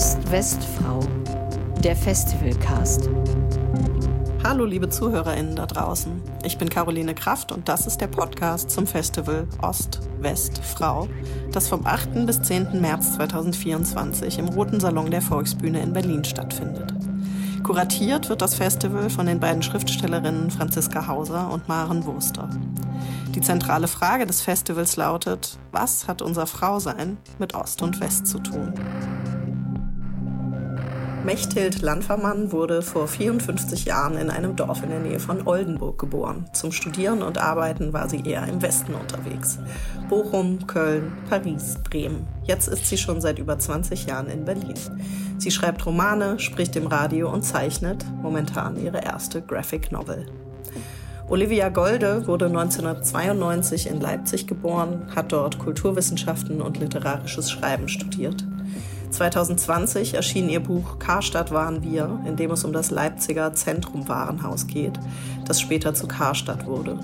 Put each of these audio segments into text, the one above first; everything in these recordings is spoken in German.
Ost-West-Frau, der Festivalcast. Hallo liebe ZuhörerInnen da draußen. Ich bin Caroline Kraft und das ist der Podcast zum Festival Ost-West-Frau, das vom 8. bis 10. März 2024 im Roten Salon der Volksbühne in Berlin stattfindet. Kuratiert wird das Festival von den beiden Schriftstellerinnen Franziska Hauser und Maren Wurster. Die zentrale Frage des Festivals lautet, was hat unser Frausein mit Ost und West zu tun? Mechthild Landvermann wurde vor 54 Jahren in einem Dorf in der Nähe von Oldenburg geboren. Zum Studieren und Arbeiten war sie eher im Westen unterwegs. Bochum, Köln, Paris, Bremen. Jetzt ist sie schon seit über 20 Jahren in Berlin. Sie schreibt Romane, spricht im Radio und zeichnet momentan ihre erste Graphic Novel. Olivia Golde wurde 1992 in Leipzig geboren, hat dort Kulturwissenschaften und literarisches Schreiben studiert. 2020 erschien ihr Buch Karstadt waren wir, in dem es um das Leipziger Zentrumwarenhaus geht, das später zu Karstadt wurde.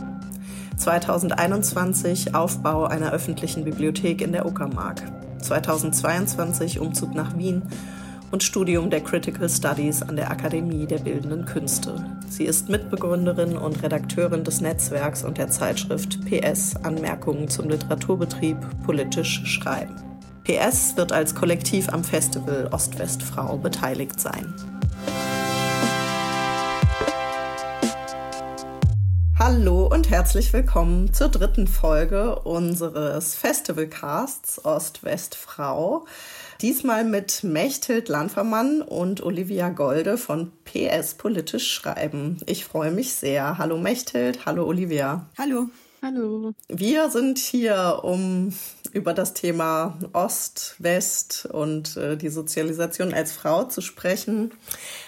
2021 Aufbau einer öffentlichen Bibliothek in der Uckermark. 2022 Umzug nach Wien und Studium der Critical Studies an der Akademie der Bildenden Künste. Sie ist Mitbegründerin und Redakteurin des Netzwerks und der Zeitschrift PS Anmerkungen zum Literaturbetrieb Politisch Schreiben. PS wird als Kollektiv am Festival Ost-West-Frau beteiligt sein. Hallo und herzlich willkommen zur dritten Folge unseres Festivalcasts Ost-West-Frau. Diesmal mit Mechthild Landvermann und Olivia Golde von PS Politisch Schreiben. Ich freue mich sehr. Hallo Mechthild, hallo Olivia. Hallo. Hallo. Wir sind hier, um über das Thema Ost, West und äh, die Sozialisation als Frau zu sprechen.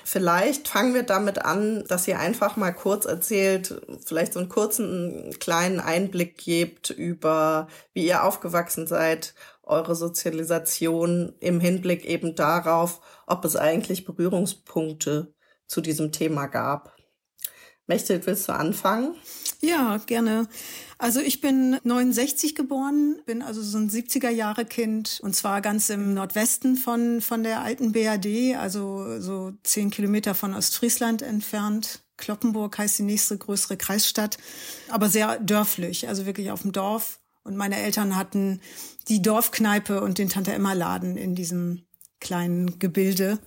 Vielleicht fangen wir damit an, dass ihr einfach mal kurz erzählt, vielleicht so einen kurzen kleinen Einblick gebt über, wie ihr aufgewachsen seid, eure Sozialisation im Hinblick eben darauf, ob es eigentlich Berührungspunkte zu diesem Thema gab. Mechthild, willst du anfangen? Ja, gerne. Also ich bin 69 geboren, bin also so ein 70er Jahre Kind und zwar ganz im Nordwesten von, von der alten BRD, also so zehn Kilometer von Ostfriesland entfernt. Kloppenburg heißt die nächste größere Kreisstadt, aber sehr dörflich, also wirklich auf dem Dorf. Und meine Eltern hatten die Dorfkneipe und den Tante Emma Laden in diesem kleinen Gebilde.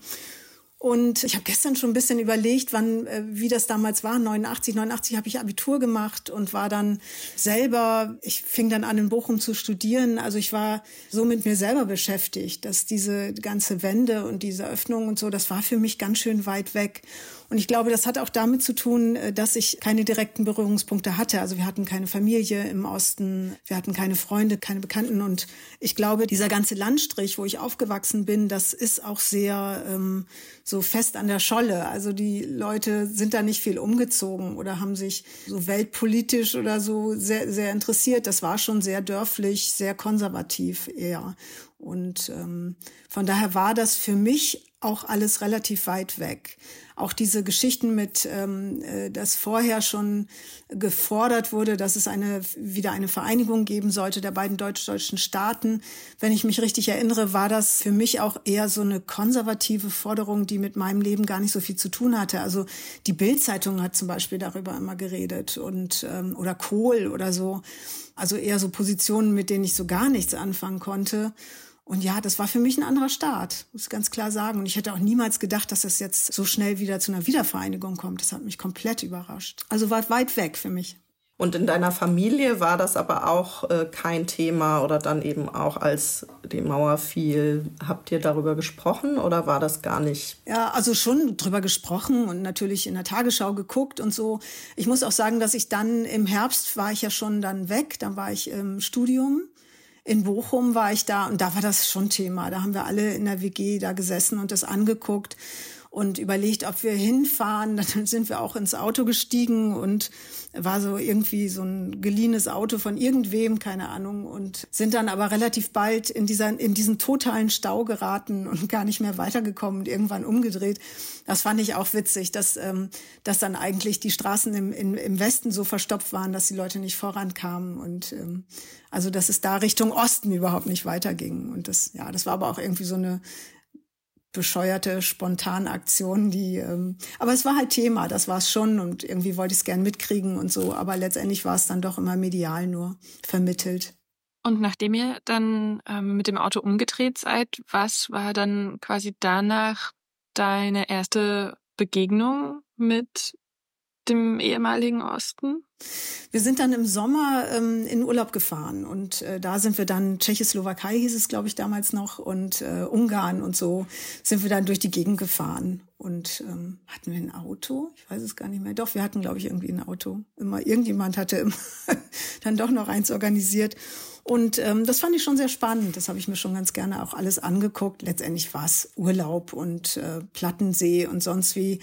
Und ich habe gestern schon ein bisschen überlegt, wann, äh, wie das damals war. 89, 89 habe ich Abitur gemacht und war dann selber, ich fing dann an in Bochum zu studieren. Also ich war so mit mir selber beschäftigt, dass diese ganze Wende und diese Öffnung und so, das war für mich ganz schön weit weg. Und ich glaube, das hat auch damit zu tun, äh, dass ich keine direkten Berührungspunkte hatte. Also wir hatten keine Familie im Osten, wir hatten keine Freunde, keine Bekannten. Und ich glaube, dieser ganze Landstrich, wo ich aufgewachsen bin, das ist auch sehr ähm, so fest an der Scholle. Also die Leute sind da nicht viel umgezogen oder haben sich so weltpolitisch oder so sehr, sehr interessiert. Das war schon sehr dörflich, sehr konservativ eher. Und ähm, von daher war das für mich auch alles relativ weit weg. Auch diese Geschichten mit, ähm, äh, dass vorher schon gefordert wurde, dass es eine wieder eine Vereinigung geben sollte der beiden deutsch-deutschen Staaten. Wenn ich mich richtig erinnere, war das für mich auch eher so eine konservative Forderung, die mit meinem Leben gar nicht so viel zu tun hatte. Also die Bildzeitung hat zum Beispiel darüber immer geredet und ähm, oder Kohl oder so. Also eher so Positionen, mit denen ich so gar nichts anfangen konnte. Und ja, das war für mich ein anderer Start, muss ich ganz klar sagen. Und ich hätte auch niemals gedacht, dass das jetzt so schnell wieder zu einer Wiedervereinigung kommt. Das hat mich komplett überrascht. Also war weit weg für mich. Und in deiner Familie war das aber auch äh, kein Thema oder dann eben auch als die Mauer fiel. Habt ihr darüber gesprochen oder war das gar nicht? Ja, also schon drüber gesprochen und natürlich in der Tagesschau geguckt und so. Ich muss auch sagen, dass ich dann im Herbst war ich ja schon dann weg. Dann war ich im Studium in Bochum war ich da und da war das schon Thema. Da haben wir alle in der WG da gesessen und das angeguckt und überlegt, ob wir hinfahren. Dann sind wir auch ins Auto gestiegen und war so irgendwie so ein geliehenes Auto von irgendwem, keine Ahnung, und sind dann aber relativ bald in dieser, in diesen totalen Stau geraten und gar nicht mehr weitergekommen und irgendwann umgedreht. Das fand ich auch witzig, dass, ähm, dass dann eigentlich die Straßen im, im, im Westen so verstopft waren, dass die Leute nicht vorankamen und ähm, also dass es da Richtung Osten überhaupt nicht weiterging. Und das, ja, das war aber auch irgendwie so eine bescheuerte Spontanaktionen, die, ähm, aber es war halt Thema, das war es schon und irgendwie wollte ich es gern mitkriegen und so, aber letztendlich war es dann doch immer medial nur vermittelt. Und nachdem ihr dann ähm, mit dem Auto umgedreht seid, was war dann quasi danach deine erste Begegnung mit dem ehemaligen Osten? Wir sind dann im Sommer ähm, in Urlaub gefahren und äh, da sind wir dann, Tschechoslowakei hieß es, glaube ich, damals noch, und äh, Ungarn und so, sind wir dann durch die Gegend gefahren. Und ähm, hatten wir ein Auto? Ich weiß es gar nicht mehr. Doch, wir hatten, glaube ich, irgendwie ein Auto. Immer, irgendjemand hatte immer dann doch noch eins organisiert. Und ähm, das fand ich schon sehr spannend. Das habe ich mir schon ganz gerne auch alles angeguckt. Letztendlich war es Urlaub und äh, Plattensee und sonst wie.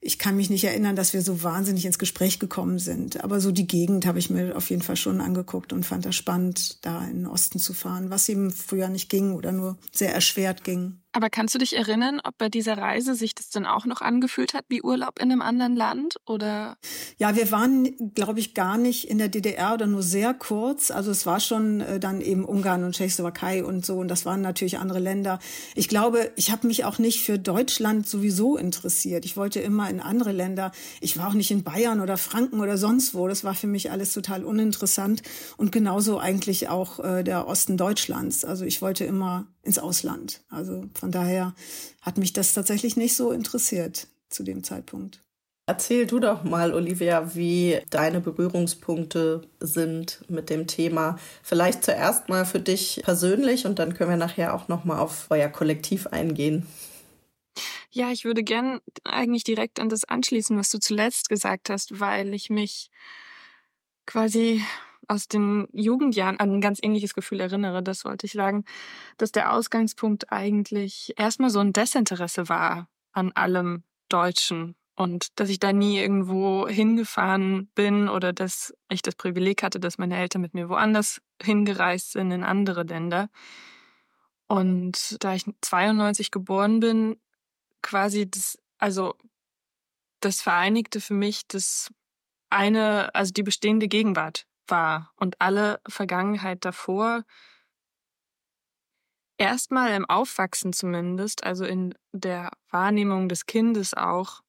Ich kann mich nicht erinnern, dass wir so wahnsinnig ins Gespräch gekommen sind. Aber so die Gegend habe ich mir auf jeden Fall schon angeguckt und fand das spannend, da in den Osten zu fahren, was eben früher nicht ging oder nur sehr erschwert ging. Aber kannst du dich erinnern, ob bei dieser Reise sich das dann auch noch angefühlt hat wie Urlaub in einem anderen Land oder? Ja, wir waren, glaube ich, gar nicht in der DDR oder nur sehr kurz. Also es war schon äh, dann eben Ungarn und Tschechoslowakei und so und das waren natürlich andere Länder. Ich glaube, ich habe mich auch nicht für Deutschland sowieso interessiert. Ich wollte immer in andere Länder. Ich war auch nicht in Bayern oder Franken oder sonst wo. Das war für mich alles total uninteressant und genauso eigentlich auch äh, der Osten Deutschlands. Also ich wollte immer ins Ausland. Also von daher hat mich das tatsächlich nicht so interessiert zu dem Zeitpunkt. Erzähl du doch mal, Olivia, wie deine Berührungspunkte sind mit dem Thema. Vielleicht zuerst mal für dich persönlich und dann können wir nachher auch noch mal auf euer Kollektiv eingehen. Ja, ich würde gern eigentlich direkt an das anschließen, was du zuletzt gesagt hast, weil ich mich quasi aus den Jugendjahren an ein ganz ähnliches Gefühl erinnere, das wollte ich sagen, dass der Ausgangspunkt eigentlich erstmal so ein Desinteresse war an allem Deutschen und dass ich da nie irgendwo hingefahren bin oder dass ich das Privileg hatte, dass meine Eltern mit mir woanders hingereist sind in andere Länder. Und da ich 92 geboren bin, quasi das, also das vereinigte für mich das eine, also die bestehende Gegenwart war und alle Vergangenheit davor erstmal im Aufwachsen zumindest, also in der Wahrnehmung des Kindes auch,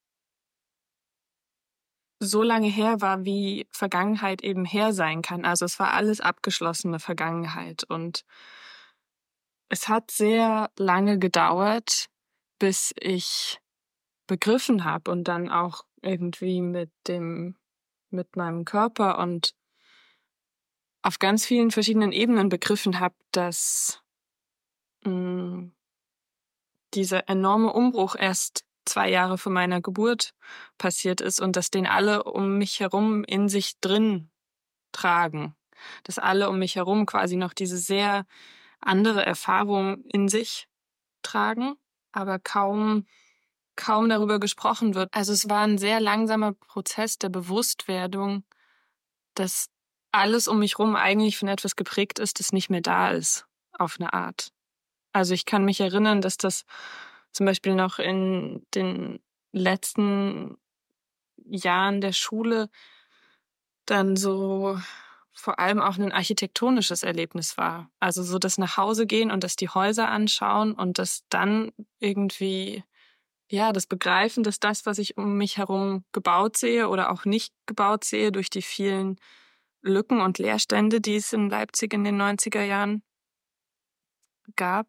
so lange her war, wie Vergangenheit eben her sein kann. Also es war alles abgeschlossene Vergangenheit und es hat sehr lange gedauert, bis ich begriffen habe und dann auch irgendwie mit dem mit meinem Körper und auf ganz vielen verschiedenen Ebenen begriffen habe, dass mh, mm, dieser enorme Umbruch erst zwei Jahre vor meiner Geburt passiert ist und dass den alle um mich herum in sich drin tragen. Dass alle um mich herum quasi noch diese sehr andere Erfahrung in sich tragen, aber kaum kaum darüber gesprochen wird. Also es war ein sehr langsamer Prozess der Bewusstwerdung, dass alles um mich rum eigentlich von etwas geprägt ist, das nicht mehr da ist, auf eine Art. Also ich kann mich erinnern, dass das zum Beispiel noch in den letzten Jahren der Schule dann so vor allem auch ein architektonisches Erlebnis war. Also so das nach Hause gehen und das die Häuser anschauen und das dann irgendwie, ja, das Begreifen, dass das, was ich um mich herum gebaut sehe oder auch nicht gebaut sehe durch die vielen Lücken und Leerstände, die es in Leipzig in den 90er Jahren gab,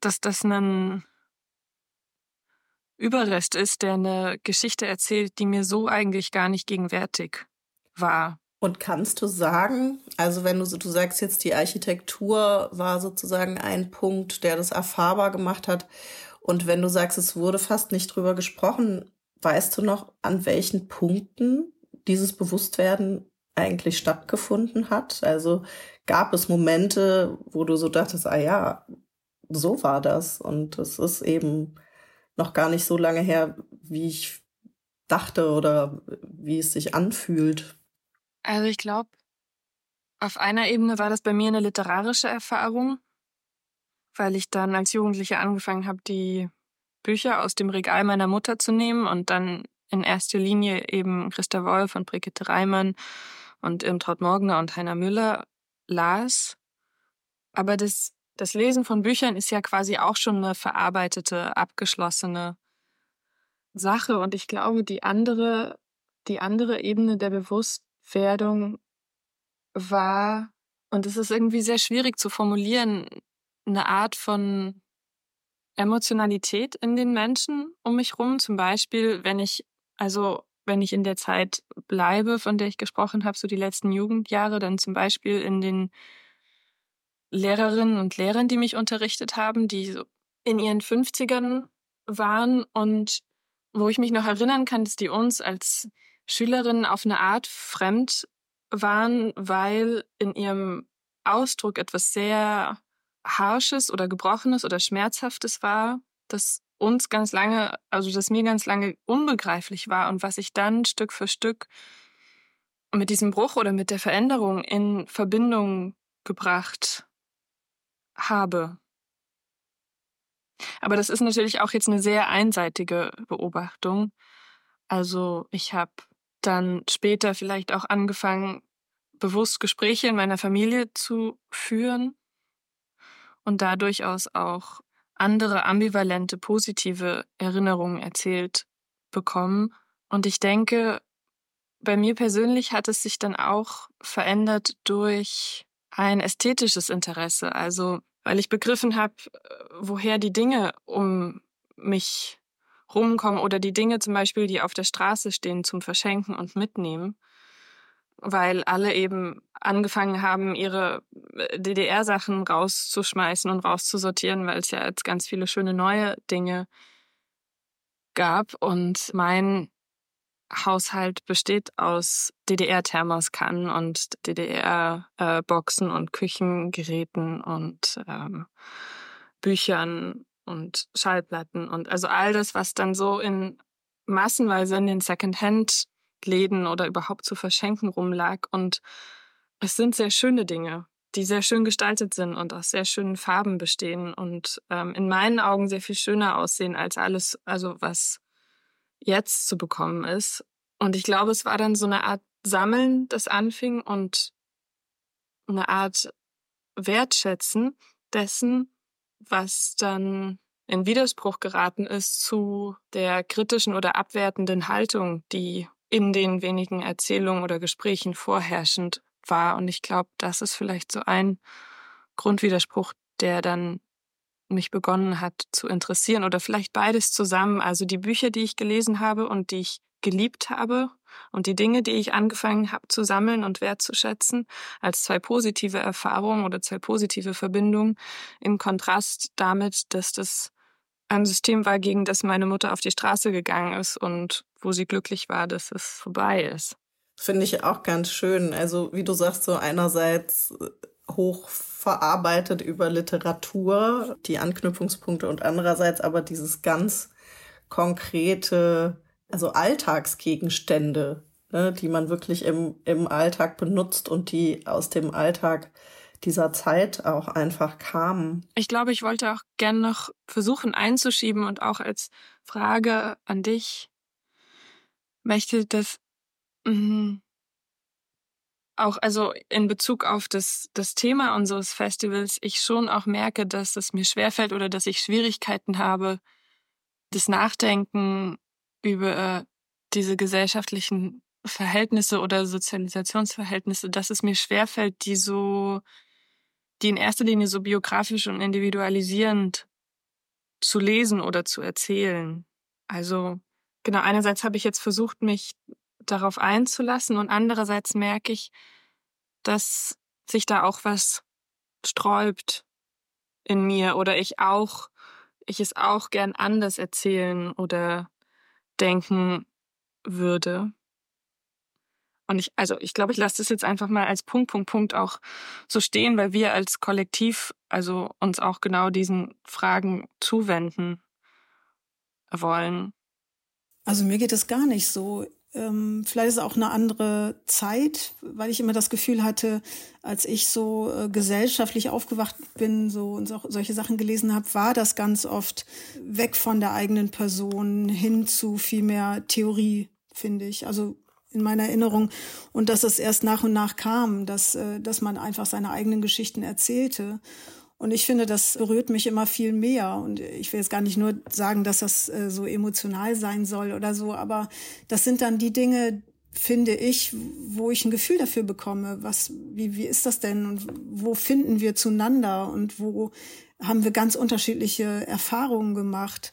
dass das ein Überrest ist, der eine Geschichte erzählt, die mir so eigentlich gar nicht gegenwärtig war. Und kannst du sagen, also wenn du du sagst jetzt, die Architektur war sozusagen ein Punkt, der das erfahrbar gemacht hat. Und wenn du sagst, es wurde fast nicht drüber gesprochen, weißt du noch, an welchen Punkten dieses Bewusstwerden eigentlich stattgefunden hat? Also gab es Momente, wo du so dachtest, ah ja, so war das und es ist eben noch gar nicht so lange her, wie ich dachte oder wie es sich anfühlt. Also ich glaube, auf einer Ebene war das bei mir eine literarische Erfahrung, weil ich dann als Jugendliche angefangen habe, die Bücher aus dem Regal meiner Mutter zu nehmen und dann in erster Linie eben Christa Wolf und Brigitte Reimann und Irmtraut Morgner und Heiner Müller las. Aber das das Lesen von Büchern ist ja quasi auch schon eine verarbeitete, abgeschlossene Sache. Und ich glaube, die andere, die andere Ebene der Bewusstwerdung war, und es ist irgendwie sehr schwierig zu formulieren, eine Art von Emotionalität in den Menschen um mich rum. Zum Beispiel, wenn ich, also wenn ich in der Zeit bleibe, von der ich gesprochen habe, so die letzten Jugendjahre, dann zum Beispiel in den Lehrerinnen und Lehrern, die mich unterrichtet haben, die so in ihren 50ern waren und wo ich mich noch erinnern kann, dass die uns als Schülerinnen auf eine Art fremd waren, weil in ihrem Ausdruck etwas sehr Harsches oder Gebrochenes oder Schmerzhaftes war, das uns ganz lange, also das mir ganz lange unbegreiflich war und was ich dann Stück für Stück mit diesem Bruch oder mit der Veränderung in Verbindung gebracht habe. Aber das ist natürlich auch jetzt eine sehr einseitige Beobachtung. Also ich habe dann später vielleicht auch angefangen, bewusst Gespräche in meiner Familie zu führen und da durchaus auch andere ambivalente, positive Erinnerungen erzählt bekommen. Und ich denke, bei mir persönlich hat es sich dann auch verändert durch ein ästhetisches Interesse. Also, weil ich begriffen habe, woher die Dinge um mich rumkommen oder die Dinge zum Beispiel, die auf der Straße stehen zum Verschenken und Mitnehmen, weil alle eben angefangen haben, ihre äh, DDR-Sachen rauszuschmeißen und rauszusortieren, weil es ja jetzt ganz viele schöne neue Dinge gab. Und mein Haushalt besteht aus DDR-Thermoskannen und DDR-Boxen äh, und Küchengeräten und ähm, Büchern und Schallplatten und also all das, was dann so in massenweise in den Secondhand-Läden oder überhaupt zu verschenken rumlag. Und es sind sehr schöne Dinge, die sehr schön gestaltet sind und aus sehr schönen Farben bestehen und ähm, in meinen Augen sehr viel schöner aussehen als alles, also was jetzt zu bekommen ist. Und ich glaube, es war dann so eine Art Sammeln, das anfing und eine Art Wertschätzen dessen, was dann in Widerspruch geraten ist zu der kritischen oder abwertenden Haltung, die in den wenigen Erzählungen oder Gesprächen vorherrschend war. Und ich glaube, das ist vielleicht so ein Grundwiderspruch, der dann mich begonnen hat zu interessieren oder vielleicht beides zusammen. Also die Bücher, die ich gelesen habe und die ich geliebt habe und die Dinge, die ich angefangen habe zu sammeln und wertzuschätzen, als zwei positive Erfahrungen oder zwei positive Verbindungen im Kontrast damit, dass das ein System war, gegen das meine Mutter auf die Straße gegangen ist und wo sie glücklich war, dass es vorbei ist. Finde ich auch ganz schön. Also wie du sagst, so einerseits hoch verarbeitet über Literatur, die Anknüpfungspunkte und andererseits aber dieses ganz konkrete, also Alltagsgegenstände, ne, die man wirklich im, im Alltag benutzt und die aus dem Alltag dieser Zeit auch einfach kamen. Ich glaube, ich wollte auch gern noch versuchen einzuschieben und auch als Frage an dich möchte das mh, auch also in Bezug auf das, das Thema unseres Festivals ich schon auch merke, dass es mir schwerfällt oder dass ich Schwierigkeiten habe, das Nachdenken über diese gesellschaftlichen Verhältnisse oder Sozialisationsverhältnisse, dass es mir schwerfällt, die so, die in erster Linie so biografisch und individualisierend zu lesen oder zu erzählen. Also, genau, einerseits habe ich jetzt versucht, mich darauf einzulassen und andererseits merke ich, dass sich da auch was sträubt in mir oder ich auch, ich es auch gern anders erzählen oder denken würde. Und ich, also ich glaube, ich lasse das jetzt einfach mal als Punkt, Punkt, Punkt auch so stehen, weil wir als Kollektiv also uns auch genau diesen Fragen zuwenden wollen. Also mir geht es gar nicht so. Ähm, vielleicht ist es auch eine andere Zeit, weil ich immer das Gefühl hatte, als ich so äh, gesellschaftlich aufgewacht bin, so und so, solche Sachen gelesen habe, war das ganz oft weg von der eigenen Person hin zu viel mehr Theorie, finde ich. Also in meiner Erinnerung und dass es erst nach und nach kam, dass, äh, dass man einfach seine eigenen Geschichten erzählte. Und ich finde, das berührt mich immer viel mehr. Und ich will jetzt gar nicht nur sagen, dass das äh, so emotional sein soll oder so, aber das sind dann die Dinge, finde ich, wo ich ein Gefühl dafür bekomme, was, wie, wie ist das denn und wo finden wir zueinander und wo haben wir ganz unterschiedliche Erfahrungen gemacht.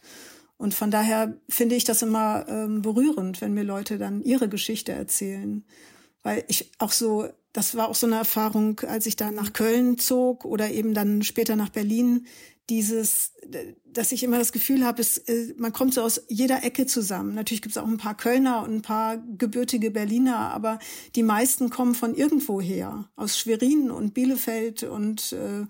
Und von daher finde ich das immer ähm, berührend, wenn mir Leute dann ihre Geschichte erzählen. Weil ich auch so das war auch so eine Erfahrung, als ich da nach Köln zog oder eben dann später nach Berlin, dieses, dass ich immer das Gefühl habe, es, äh, man kommt so aus jeder Ecke zusammen. Natürlich gibt es auch ein paar Kölner und ein paar gebürtige Berliner, aber die meisten kommen von irgendwo her, aus Schwerin und Bielefeld und äh,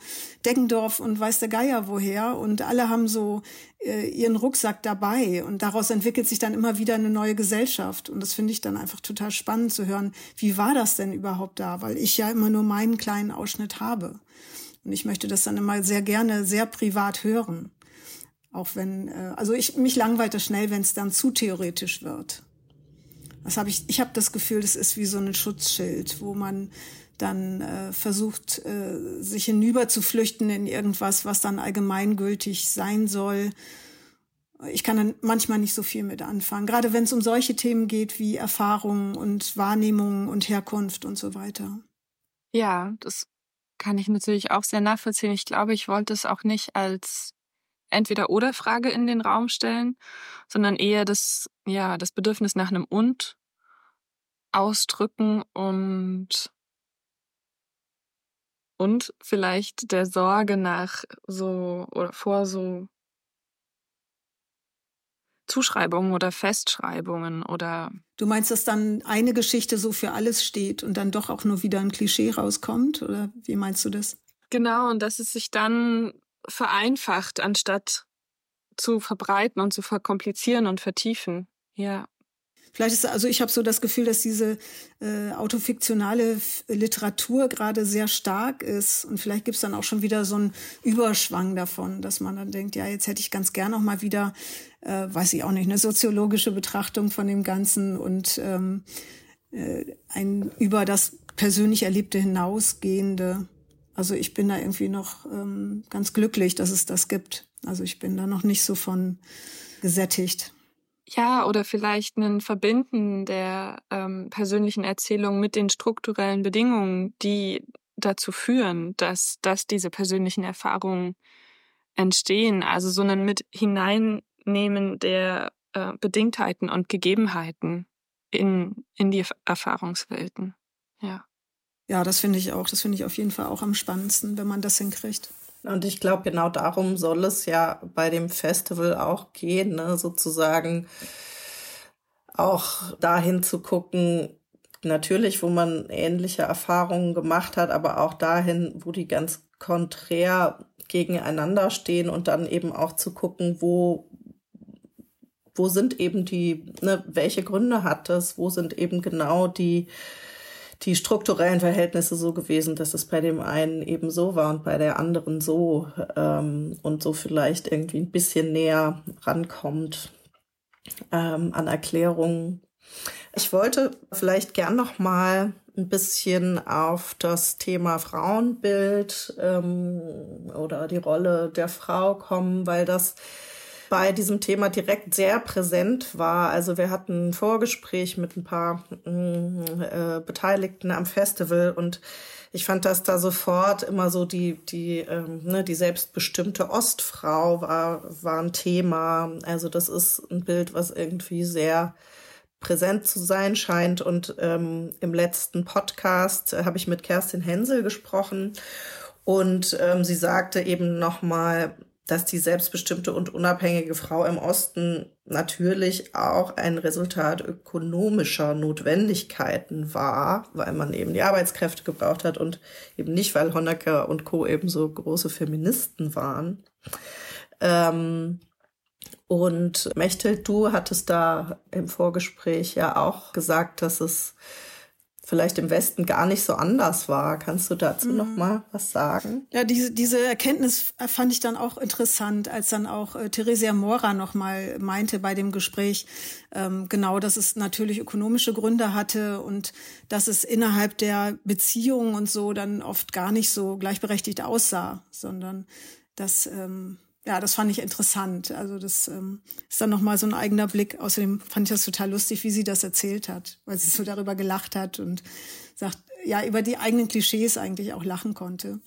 Deggendorf und weiß der Geier woher. Und alle haben so äh, ihren Rucksack dabei und daraus entwickelt sich dann immer wieder eine neue Gesellschaft. Und das finde ich dann einfach total spannend zu hören, wie war das denn überhaupt da? Weil ich ja immer nur meinen kleinen Ausschnitt habe. Und ich möchte das dann immer sehr gerne sehr privat hören. Auch wenn, äh, also ich mich langweilt das schnell, wenn es dann zu theoretisch wird. Das habe ich, ich habe das Gefühl, das ist wie so ein Schutzschild, wo man dann äh, versucht, äh, sich hinüber zu flüchten in irgendwas, was dann allgemeingültig sein soll. Ich kann dann manchmal nicht so viel mit anfangen, gerade wenn es um solche Themen geht wie Erfahrung und Wahrnehmung und Herkunft und so weiter. Ja, das kann ich natürlich auch sehr nachvollziehen. Ich glaube, ich wollte es auch nicht als Entweder-Oder-Frage in den Raum stellen, sondern eher das, ja, das Bedürfnis nach einem Und ausdrücken und und vielleicht der Sorge nach so oder vor so Zuschreibungen oder Festschreibungen oder. Du meinst, dass dann eine Geschichte so für alles steht und dann doch auch nur wieder ein Klischee rauskommt? Oder wie meinst du das? Genau, und dass es sich dann vereinfacht, anstatt zu verbreiten und zu verkomplizieren und vertiefen. Ja. Vielleicht ist also ich habe so das Gefühl, dass diese äh, autofiktionale Literatur gerade sehr stark ist und vielleicht gibt's dann auch schon wieder so einen Überschwang davon, dass man dann denkt, ja jetzt hätte ich ganz gern noch mal wieder, äh, weiß ich auch nicht, eine soziologische Betrachtung von dem Ganzen und ähm, äh, ein über das persönlich Erlebte hinausgehende. Also ich bin da irgendwie noch ähm, ganz glücklich, dass es das gibt. Also ich bin da noch nicht so von gesättigt. Ja, oder vielleicht ein Verbinden der ähm, persönlichen Erzählung mit den strukturellen Bedingungen, die dazu führen, dass, dass diese persönlichen Erfahrungen entstehen. Also so ein mit hineinnehmen der äh, Bedingtheiten und Gegebenheiten in, in die Erfahrungswelten. Ja. Ja, das finde ich auch. Das finde ich auf jeden Fall auch am spannendsten, wenn man das hinkriegt. Und ich glaube, genau darum soll es ja bei dem Festival auch gehen, ne? sozusagen auch dahin zu gucken, natürlich, wo man ähnliche Erfahrungen gemacht hat, aber auch dahin, wo die ganz konträr gegeneinander stehen und dann eben auch zu gucken, wo wo sind eben die, ne, welche Gründe hat das, wo sind eben genau die die strukturellen Verhältnisse so gewesen, dass es bei dem einen eben so war und bei der anderen so ähm, und so vielleicht irgendwie ein bisschen näher rankommt ähm, an Erklärungen. Ich wollte vielleicht gern noch mal ein bisschen auf das Thema Frauenbild ähm, oder die Rolle der Frau kommen, weil das bei diesem Thema direkt sehr präsent war. Also wir hatten ein Vorgespräch mit ein paar mm, äh, Beteiligten am Festival und ich fand, dass da sofort immer so die, die, ähm, ne, die selbstbestimmte Ostfrau war, war ein Thema. Also das ist ein Bild, was irgendwie sehr präsent zu sein scheint. Und ähm, im letzten Podcast habe ich mit Kerstin Hensel gesprochen und ähm, sie sagte eben nochmal, dass die selbstbestimmte und unabhängige Frau im Osten natürlich auch ein Resultat ökonomischer Notwendigkeiten war, weil man eben die Arbeitskräfte gebraucht hat und eben nicht, weil Honecker und Co. eben so große Feministen waren. Ähm, und Mechthild, du hattest da im Vorgespräch ja auch gesagt, dass es vielleicht im Westen gar nicht so anders war. Kannst du dazu mhm. noch mal was sagen? Ja, diese, diese Erkenntnis fand ich dann auch interessant, als dann auch äh, Theresia Mora noch mal meinte bei dem Gespräch, ähm, genau, dass es natürlich ökonomische Gründe hatte und dass es innerhalb der Beziehungen und so dann oft gar nicht so gleichberechtigt aussah, sondern dass ähm, ja, das fand ich interessant. Also das ähm, ist dann nochmal so ein eigener Blick. Außerdem fand ich das total lustig, wie sie das erzählt hat, weil sie so darüber gelacht hat und sagt, ja, über die eigenen Klischees eigentlich auch lachen konnte.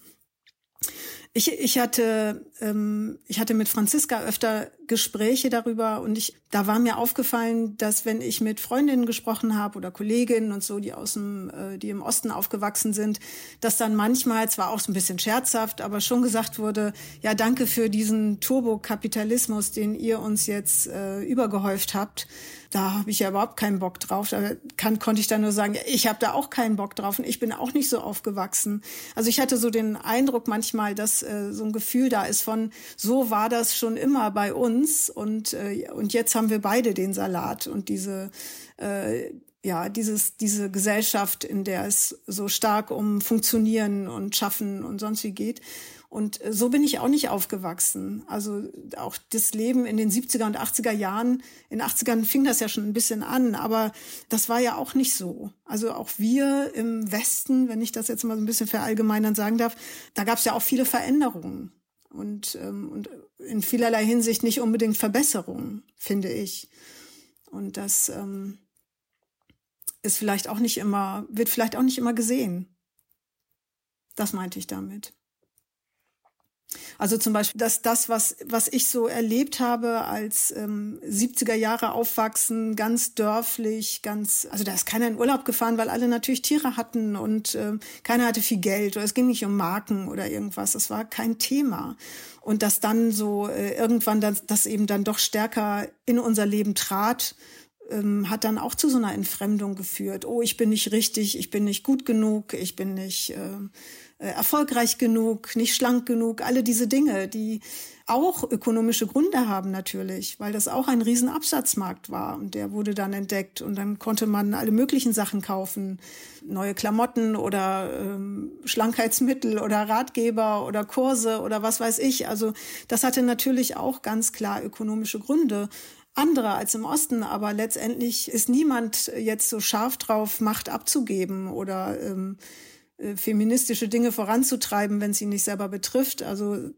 Ich, ich hatte ähm, ich hatte mit Franziska öfter Gespräche darüber und ich da war mir aufgefallen, dass wenn ich mit Freundinnen gesprochen habe oder Kolleginnen und so, die aus dem äh, die im Osten aufgewachsen sind, dass dann manchmal zwar auch so ein bisschen scherzhaft, aber schon gesagt wurde, ja danke für diesen Turbokapitalismus, den ihr uns jetzt äh, übergehäuft habt da habe ich ja überhaupt keinen Bock drauf. Da kann, konnte ich dann nur sagen, ich habe da auch keinen Bock drauf und ich bin auch nicht so aufgewachsen. Also ich hatte so den Eindruck manchmal, dass äh, so ein Gefühl da ist von, so war das schon immer bei uns und, äh, und jetzt haben wir beide den Salat und diese äh, ja, dieses, diese Gesellschaft, in der es so stark um Funktionieren und Schaffen und sonst wie geht. Und äh, so bin ich auch nicht aufgewachsen. Also auch das Leben in den 70er und 80er Jahren, in den 80ern fing das ja schon ein bisschen an, aber das war ja auch nicht so. Also auch wir im Westen, wenn ich das jetzt mal so ein bisschen verallgemeinern sagen darf, da gab es ja auch viele Veränderungen und, ähm, und in vielerlei Hinsicht nicht unbedingt Verbesserungen, finde ich. Und das ähm, ist vielleicht auch nicht immer, wird vielleicht auch nicht immer gesehen. Das meinte ich damit. Also zum Beispiel, dass das, was, was ich so erlebt habe als ähm, 70er Jahre aufwachsen, ganz dörflich, ganz, also da ist keiner in Urlaub gefahren, weil alle natürlich Tiere hatten und äh, keiner hatte viel Geld oder es ging nicht um Marken oder irgendwas. Das war kein Thema. Und dass dann so äh, irgendwann das, das eben dann doch stärker in unser Leben trat, ähm, hat dann auch zu so einer Entfremdung geführt. Oh, ich bin nicht richtig, ich bin nicht gut genug, ich bin nicht äh, erfolgreich genug, nicht schlank genug, alle diese Dinge, die auch ökonomische Gründe haben natürlich, weil das auch ein Riesenabsatzmarkt war und der wurde dann entdeckt und dann konnte man alle möglichen Sachen kaufen, neue Klamotten oder ähm, Schlankheitsmittel oder Ratgeber oder Kurse oder was weiß ich. Also das hatte natürlich auch ganz klar ökonomische Gründe andere als im Osten, aber letztendlich ist niemand jetzt so scharf drauf, Macht abzugeben oder ähm, äh, feministische Dinge voranzutreiben, wenn sie nicht selber betrifft. Also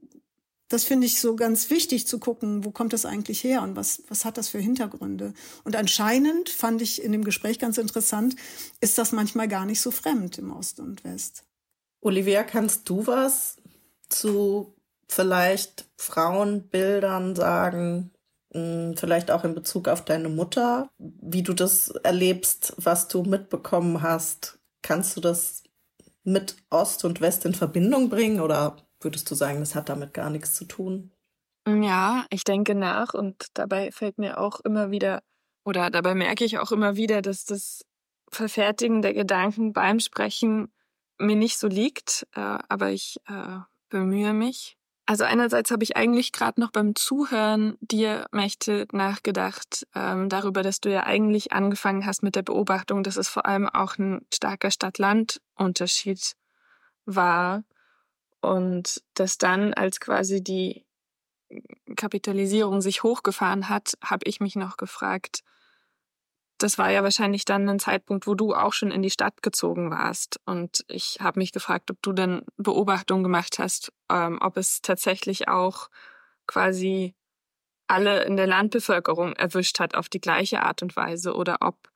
das finde ich so ganz wichtig zu gucken, wo kommt das eigentlich her und was, was hat das für Hintergründe. Und anscheinend fand ich in dem Gespräch ganz interessant, ist das manchmal gar nicht so fremd im Ost und West. Olivia, kannst du was zu vielleicht Frauenbildern sagen, hm, vielleicht auch in Bezug auf deine Mutter, wie du das erlebst, was du mitbekommen hast. Kannst du das mit Ost und West in Verbindung bringen oder würdest du sagen, das hat damit gar nichts zu tun? Ja, ich denke nach und dabei fällt mir auch immer wieder oder dabei merke ich auch immer wieder, dass das Verfertigen der Gedanken beim Sprechen mir nicht so liegt, äh, aber ich äh, bemühe mich. Also einerseits habe ich eigentlich gerade noch beim Zuhören dir, Mächte, nachgedacht ähm, darüber, dass du ja eigentlich angefangen hast mit der Beobachtung, dass es vor allem auch ein starker Stadt-Land-Unterschied war und dass dann, als quasi die Kapitalisierung sich hochgefahren hat, habe ich mich noch gefragt, das war ja wahrscheinlich dann ein Zeitpunkt, wo du auch schon in die Stadt gezogen warst. Und ich habe mich gefragt, ob du dann Beobachtungen gemacht hast, ähm, ob es tatsächlich auch quasi alle in der Landbevölkerung erwischt hat auf die gleiche Art und Weise oder ob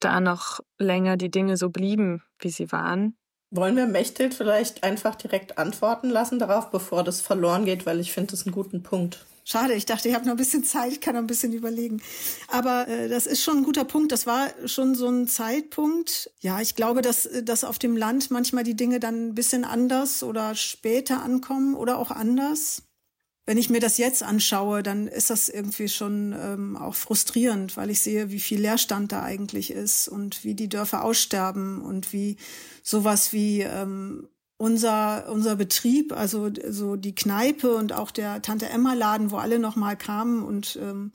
da noch länger die Dinge so blieben, wie sie waren. Wollen wir Mechthild vielleicht einfach direkt antworten lassen darauf, bevor das verloren geht, weil ich finde das einen guten Punkt. Schade, ich dachte, ich habe noch ein bisschen Zeit, ich kann noch ein bisschen überlegen. Aber äh, das ist schon ein guter Punkt. Das war schon so ein Zeitpunkt. Ja, ich glaube, dass, dass auf dem Land manchmal die Dinge dann ein bisschen anders oder später ankommen oder auch anders. Wenn ich mir das jetzt anschaue, dann ist das irgendwie schon ähm, auch frustrierend, weil ich sehe, wie viel Leerstand da eigentlich ist und wie die Dörfer aussterben und wie sowas wie ähm, unser, unser Betrieb, also so die Kneipe und auch der Tante Emma Laden, wo alle nochmal kamen und ähm,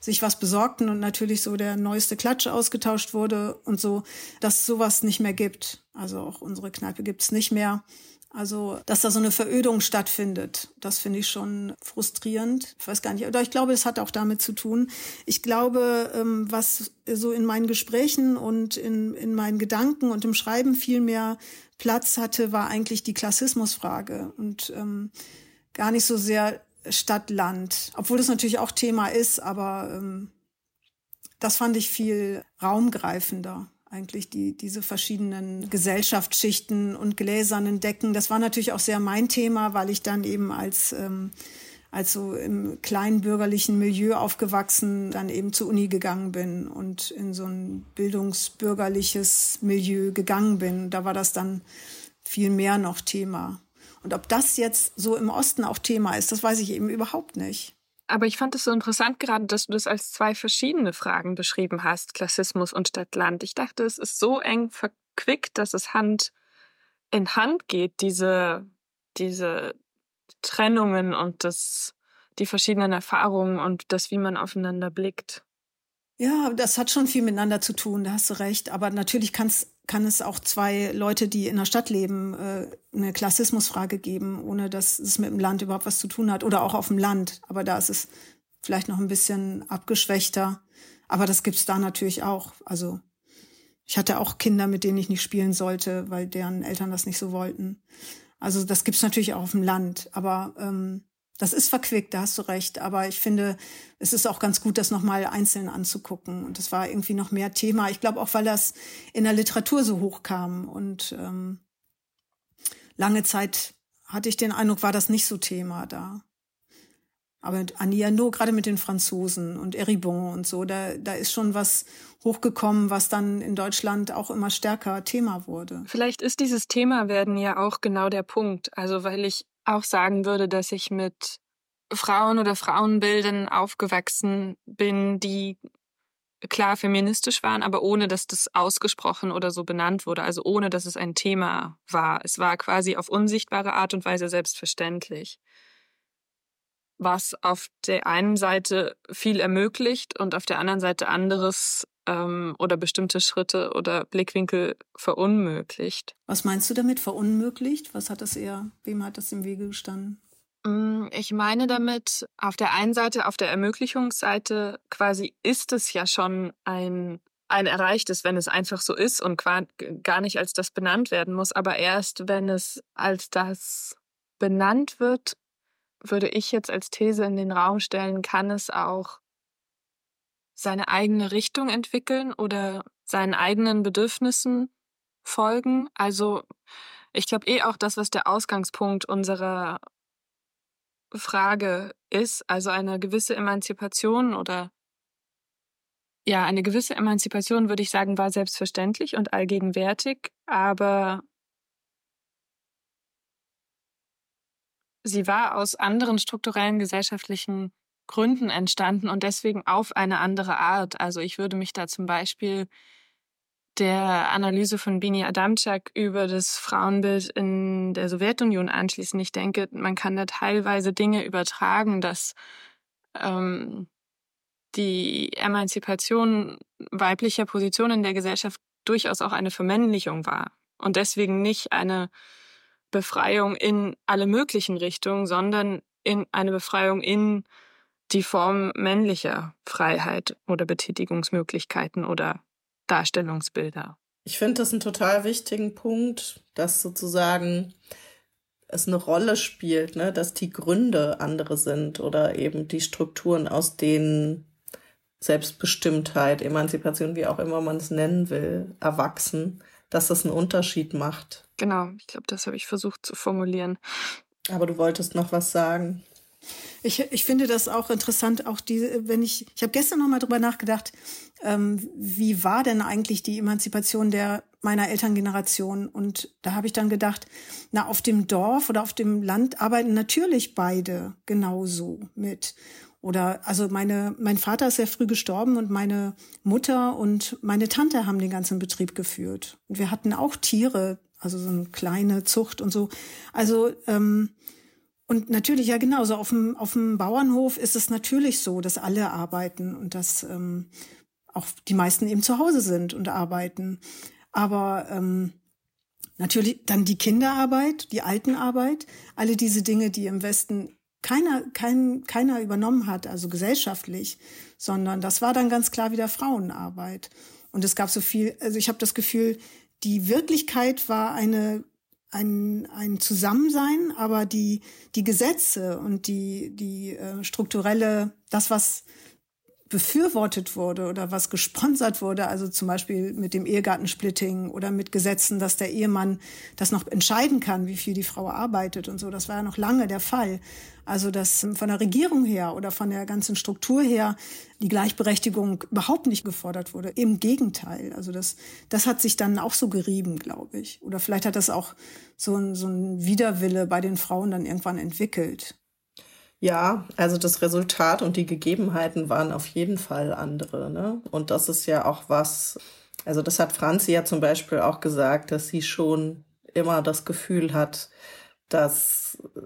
sich was besorgten und natürlich so der neueste Klatsch ausgetauscht wurde und so, dass sowas nicht mehr gibt. Also auch unsere Kneipe gibt's nicht mehr. Also, dass da so eine Verödung stattfindet, das finde ich schon frustrierend. Ich weiß gar nicht, oder ich glaube, es hat auch damit zu tun. Ich glaube, ähm, was so in meinen Gesprächen und in, in meinen Gedanken und im Schreiben viel mehr Platz hatte, war eigentlich die Klassismusfrage und ähm, gar nicht so sehr Stadt-Land, obwohl das natürlich auch Thema ist, aber ähm, das fand ich viel raumgreifender eigentlich die, diese verschiedenen Gesellschaftsschichten und gläsernen Decken. Das war natürlich auch sehr mein Thema, weil ich dann eben als, ähm, als so im kleinen bürgerlichen Milieu aufgewachsen, dann eben zur Uni gegangen bin und in so ein bildungsbürgerliches Milieu gegangen bin. Da war das dann viel mehr noch Thema. Und ob das jetzt so im Osten auch Thema ist, das weiß ich eben überhaupt nicht. Aber ich fand es so interessant gerade, dass du das als zwei verschiedene Fragen beschrieben hast, Klassismus und Stadt-Land. Ich dachte, es ist so eng verquickt, dass es Hand in Hand geht, diese, diese Trennungen und das, die verschiedenen Erfahrungen und das, wie man aufeinander blickt. Ja, das hat schon viel miteinander zu tun, da hast du recht. Aber natürlich kann's, kann es auch zwei Leute, die in der Stadt leben, äh, eine Klassismusfrage geben, ohne dass es mit dem Land überhaupt was zu tun hat. Oder auch auf dem Land. Aber da ist es vielleicht noch ein bisschen abgeschwächter. Aber das gibt's da natürlich auch. Also ich hatte auch Kinder, mit denen ich nicht spielen sollte, weil deren Eltern das nicht so wollten. Also das gibt's natürlich auch auf dem Land. Aber ähm, das ist verquickt, da hast du recht. Aber ich finde, es ist auch ganz gut, das nochmal einzeln anzugucken. Und das war irgendwie noch mehr Thema. Ich glaube auch, weil das in der Literatur so hoch kam. Und ähm, lange Zeit hatte ich den Eindruck, war das nicht so Thema da. Aber Annie Arnaud, gerade mit den Franzosen und Eribon und so, da, da ist schon was hochgekommen, was dann in Deutschland auch immer stärker Thema wurde. Vielleicht ist dieses Thema werden ja auch genau der Punkt. Also weil ich auch sagen würde, dass ich mit Frauen oder Frauenbildern aufgewachsen bin, die klar feministisch waren, aber ohne dass das ausgesprochen oder so benannt wurde, also ohne dass es ein Thema war. Es war quasi auf unsichtbare Art und Weise selbstverständlich. Was auf der einen Seite viel ermöglicht und auf der anderen Seite anderes ähm, oder bestimmte Schritte oder Blickwinkel verunmöglicht. Was meinst du damit verunmöglicht? Was hat das eher, wem hat das im Wege gestanden? Mm, ich meine damit, auf der einen Seite, auf der Ermöglichungsseite quasi ist es ja schon ein, ein erreichtes, wenn es einfach so ist und gar nicht als das benannt werden muss, aber erst wenn es als das benannt wird, würde ich jetzt als These in den Raum stellen, kann es auch seine eigene Richtung entwickeln oder seinen eigenen Bedürfnissen folgen. Also ich glaube eh auch das, was der Ausgangspunkt unserer Frage ist, also eine gewisse Emanzipation oder ja, eine gewisse Emanzipation, würde ich sagen, war selbstverständlich und allgegenwärtig, aber sie war aus anderen strukturellen gesellschaftlichen Gründen entstanden und deswegen auf eine andere Art. Also ich würde mich da zum Beispiel der Analyse von Bini Adamczak über das Frauenbild in der Sowjetunion anschließen. Ich denke, man kann da teilweise Dinge übertragen, dass ähm, die Emanzipation weiblicher Positionen in der Gesellschaft durchaus auch eine Vermännlichung war und deswegen nicht eine Befreiung in alle möglichen Richtungen, sondern in eine Befreiung in die Form männlicher Freiheit oder Betätigungsmöglichkeiten oder Darstellungsbilder. Ich finde das einen total wichtigen Punkt, dass sozusagen es eine Rolle spielt, ne, dass die Gründe andere sind oder eben die Strukturen, aus denen Selbstbestimmtheit, Emanzipation, wie auch immer man es nennen will, erwachsen, dass das einen Unterschied macht. Genau, ich glaube, das habe ich versucht zu formulieren. Aber du wolltest noch was sagen. Ich, ich finde das auch interessant, auch diese, wenn ich, ich habe gestern noch mal drüber nachgedacht, ähm, wie war denn eigentlich die Emanzipation der meiner Elterngeneration? Und da habe ich dann gedacht, na, auf dem Dorf oder auf dem Land arbeiten natürlich beide genauso mit. Oder also meine, mein Vater ist sehr früh gestorben und meine Mutter und meine Tante haben den ganzen Betrieb geführt. Und wir hatten auch Tiere, also so eine kleine Zucht und so. Also ähm, und natürlich ja genauso auf dem auf dem Bauernhof ist es natürlich so, dass alle arbeiten und dass ähm, auch die meisten eben zu Hause sind und arbeiten. Aber ähm, natürlich dann die Kinderarbeit, die Altenarbeit, alle diese Dinge, die im Westen keiner, kein, keiner übernommen hat, also gesellschaftlich, sondern das war dann ganz klar wieder Frauenarbeit. Und es gab so viel, also ich habe das Gefühl, die Wirklichkeit war eine ein, ein Zusammensein, aber die, die Gesetze und die, die äh, strukturelle, das, was befürwortet wurde oder was gesponsert wurde, also zum Beispiel mit dem Ehegattensplitting oder mit Gesetzen, dass der Ehemann das noch entscheiden kann, wie viel die Frau arbeitet und so. Das war ja noch lange der Fall. Also dass von der Regierung her oder von der ganzen Struktur her die Gleichberechtigung überhaupt nicht gefordert wurde. Im Gegenteil. Also das, das hat sich dann auch so gerieben, glaube ich. Oder vielleicht hat das auch so ein, so ein Widerwille bei den Frauen dann irgendwann entwickelt. Ja, also das Resultat und die Gegebenheiten waren auf jeden Fall andere. Ne? Und das ist ja auch was, also das hat Franzi ja zum Beispiel auch gesagt, dass sie schon immer das Gefühl hat, dass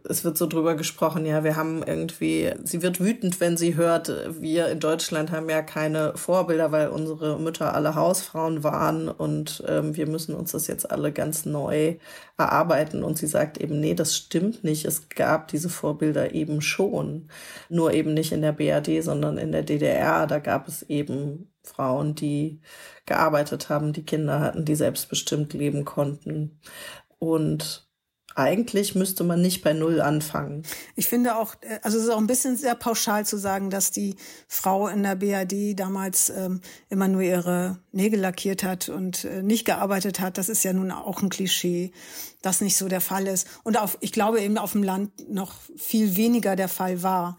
es wird so drüber gesprochen, ja, wir haben irgendwie, sie wird wütend, wenn sie hört, wir in Deutschland haben ja keine Vorbilder, weil unsere Mütter alle Hausfrauen waren und ähm, wir müssen uns das jetzt alle ganz neu erarbeiten. Und sie sagt eben, nee, das stimmt nicht. Es gab diese Vorbilder eben schon, nur eben nicht in der BRD, sondern in der DDR. Da gab es eben Frauen, die gearbeitet haben, die Kinder hatten, die selbstbestimmt leben konnten. Und eigentlich müsste man nicht bei Null anfangen. Ich finde auch, äh, also es ist auch ein bisschen sehr pauschal zu sagen, dass die Frau in der BAD damals ähm, immer nur ihre Nägel lackiert hat und äh, nicht gearbeitet hat. Das ist ja nun auch ein Klischee, das nicht so der Fall ist. Und auf, ich glaube eben auf dem Land noch viel weniger der Fall war.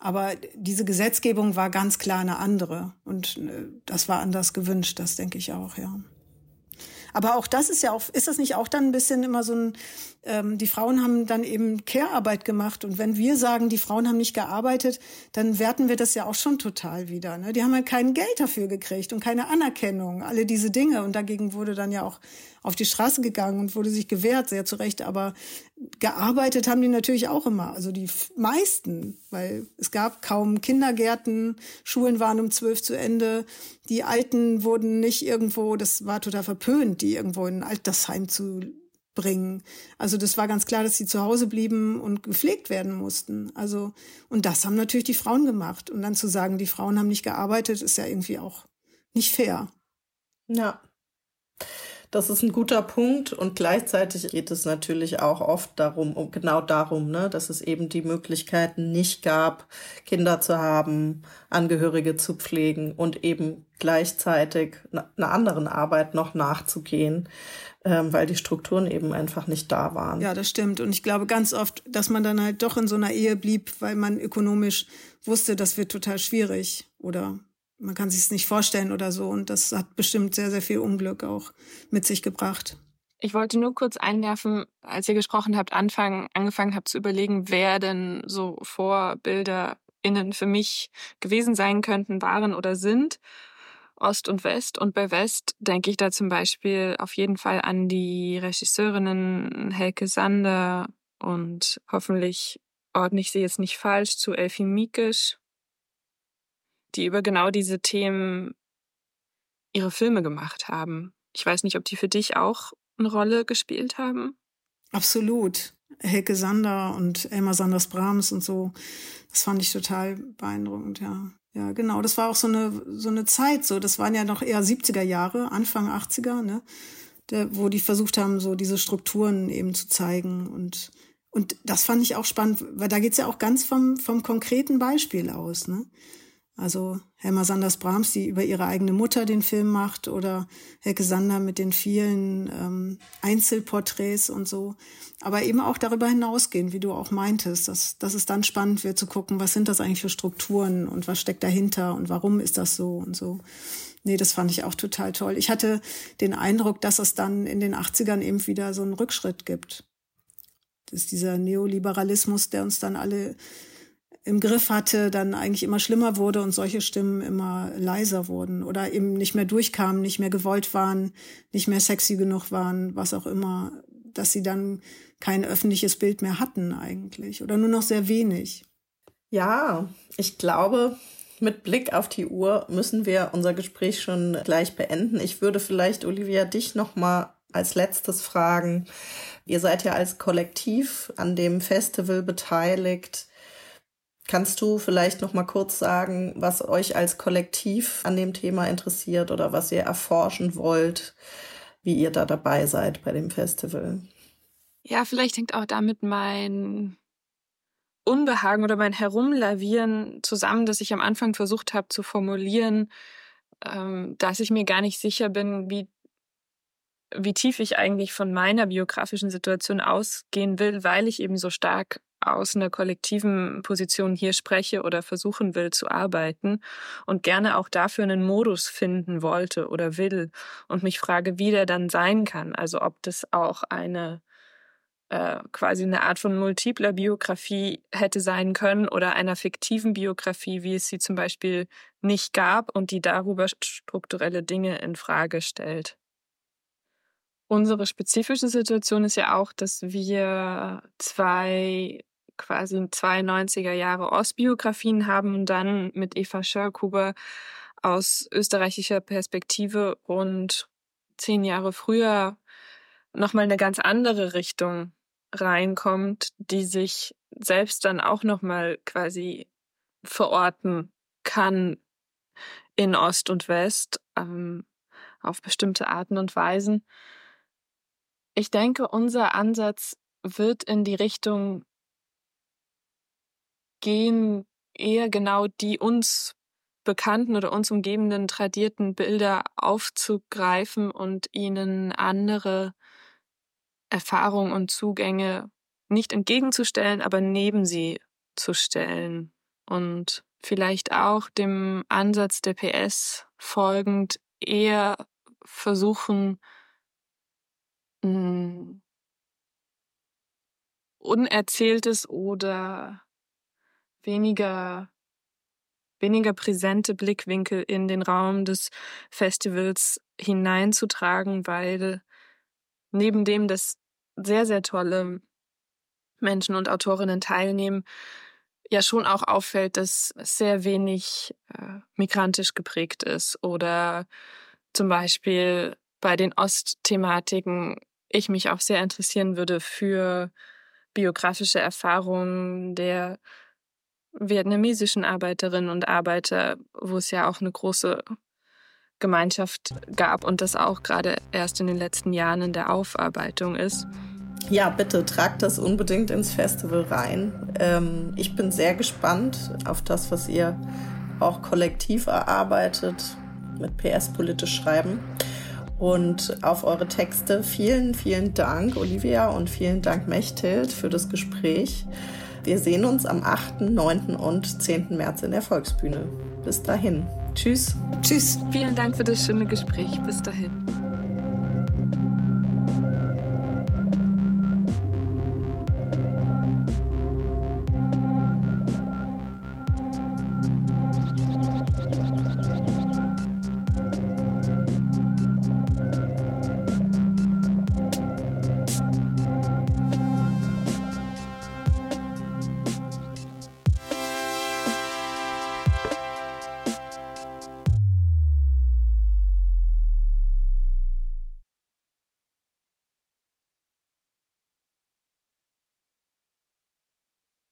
Aber diese Gesetzgebung war ganz klar eine andere. Und äh, das war anders gewünscht, das denke ich auch, ja. Aber auch das ist ja auch, ist das nicht auch dann ein bisschen immer so ein, ähm, die Frauen haben dann eben Care-Arbeit gemacht und wenn wir sagen, die Frauen haben nicht gearbeitet, dann werten wir das ja auch schon total wieder. Ne? Die haben halt kein Geld dafür gekriegt und keine Anerkennung, alle diese Dinge und dagegen wurde dann ja auch auf die Straße gegangen und wurde sich gewehrt, sehr zu Recht, aber gearbeitet haben die natürlich auch immer, also die meisten, weil es gab kaum Kindergärten, Schulen waren um zwölf zu Ende, die Alten wurden nicht irgendwo, das war total verpönt, die irgendwo in ein Altersheim zu bringen. Also das war ganz klar, dass sie zu Hause blieben und gepflegt werden mussten. Also und das haben natürlich die Frauen gemacht und dann zu sagen, die Frauen haben nicht gearbeitet, ist ja irgendwie auch nicht fair. Ja. Das ist ein guter Punkt und gleichzeitig geht es natürlich auch oft darum, genau darum, ne, dass es eben die Möglichkeiten nicht gab, Kinder zu haben, Angehörige zu pflegen und eben gleichzeitig einer anderen Arbeit noch nachzugehen, ähm, weil die Strukturen eben einfach nicht da waren. Ja, das stimmt. Und ich glaube ganz oft, dass man dann halt doch in so einer Ehe blieb, weil man ökonomisch wusste, das wird total schwierig oder man kann sich es nicht vorstellen oder so. Und das hat bestimmt sehr, sehr viel Unglück auch mit sich gebracht. Ich wollte nur kurz einwerfen, als ihr gesprochen habt, anfangen, angefangen habt zu überlegen, wer denn so VorbilderInnen für mich gewesen sein könnten, waren oder sind. Ost und West. Und bei West denke ich da zum Beispiel auf jeden Fall an die Regisseurinnen Helke Sander und hoffentlich ordne ich sie jetzt nicht falsch zu Elfie Miekisch die über genau diese Themen ihre Filme gemacht haben. Ich weiß nicht, ob die für dich auch eine Rolle gespielt haben. Absolut. Helke Sander und Elmar Sanders Brahms und so. Das fand ich total beeindruckend, ja. Ja, genau. Das war auch so eine, so eine Zeit, so. Das waren ja noch eher 70er Jahre, Anfang 80er, ne? Der, wo die versucht haben, so diese Strukturen eben zu zeigen und, und das fand ich auch spannend, weil da geht's ja auch ganz vom, vom konkreten Beispiel aus, ne? Also Helma Sanders Brahms, die über ihre eigene Mutter den Film macht, oder Helke Sander mit den vielen ähm, Einzelporträts und so. Aber eben auch darüber hinausgehen, wie du auch meintest, dass, dass es dann spannend wird zu gucken, was sind das eigentlich für Strukturen und was steckt dahinter und warum ist das so und so. Nee, das fand ich auch total toll. Ich hatte den Eindruck, dass es dann in den 80ern eben wieder so einen Rückschritt gibt. Das ist dieser Neoliberalismus, der uns dann alle im Griff hatte, dann eigentlich immer schlimmer wurde und solche Stimmen immer leiser wurden oder eben nicht mehr durchkamen, nicht mehr gewollt waren, nicht mehr sexy genug waren, was auch immer, dass sie dann kein öffentliches Bild mehr hatten eigentlich oder nur noch sehr wenig. Ja, ich glaube, mit Blick auf die Uhr müssen wir unser Gespräch schon gleich beenden. Ich würde vielleicht, Olivia, dich noch mal als letztes fragen. Ihr seid ja als Kollektiv an dem Festival beteiligt. Kannst du vielleicht noch mal kurz sagen, was euch als Kollektiv an dem Thema interessiert oder was ihr erforschen wollt, wie ihr da dabei seid bei dem Festival? Ja, vielleicht hängt auch damit mein Unbehagen oder mein Herumlavieren zusammen, dass ich am Anfang versucht habe zu formulieren, ähm, dass ich mir gar nicht sicher bin, wie wie tief ich eigentlich von meiner biografischen Situation ausgehen will, weil ich eben so stark aus einer kollektiven Position hier spreche oder versuchen will zu arbeiten und gerne auch dafür einen Modus finden wollte oder will und mich frage, wie der dann sein kann. Also ob das auch eine äh, quasi eine Art von multipler Biografie hätte sein können oder einer fiktiven Biografie, wie es sie zum Beispiel nicht gab und die darüber strukturelle Dinge in Frage stellt. Unsere spezifische Situation ist ja auch, dass wir zwei quasi 92er Jahre Ostbiografien haben und dann mit Eva Schörkuber aus österreichischer Perspektive und zehn Jahre früher nochmal eine ganz andere Richtung reinkommt, die sich selbst dann auch nochmal quasi verorten kann in Ost und West ähm, auf bestimmte Arten und Weisen. Ich denke, unser Ansatz wird in die Richtung gehen, eher genau die uns bekannten oder uns umgebenden tradierten Bilder aufzugreifen und ihnen andere Erfahrungen und Zugänge nicht entgegenzustellen, aber neben sie zu stellen. Und vielleicht auch dem Ansatz der PS folgend eher versuchen, unerzähltes oder weniger weniger präsente Blickwinkel in den Raum des Festivals hineinzutragen, weil neben dem, dass sehr, sehr tolle Menschen und Autorinnen teilnehmen, ja schon auch auffällt, dass sehr wenig äh, migrantisch geprägt ist oder zum Beispiel bei den Ostthematiken ich mich auch sehr interessieren würde für biografische Erfahrungen der vietnamesischen Arbeiterinnen und Arbeiter, wo es ja auch eine große Gemeinschaft gab und das auch gerade erst in den letzten Jahren in der Aufarbeitung ist. Ja, bitte tragt das unbedingt ins Festival rein. Ähm, ich bin sehr gespannt auf das, was ihr auch kollektiv erarbeitet mit PS politisch schreiben und auf eure Texte. Vielen, vielen Dank, Olivia, und vielen Dank, Mechthild, für das Gespräch. Wir sehen uns am 8., 9. und 10. März in der Volksbühne. Bis dahin. Tschüss. Tschüss. Vielen Dank für das schöne Gespräch. Bis dahin.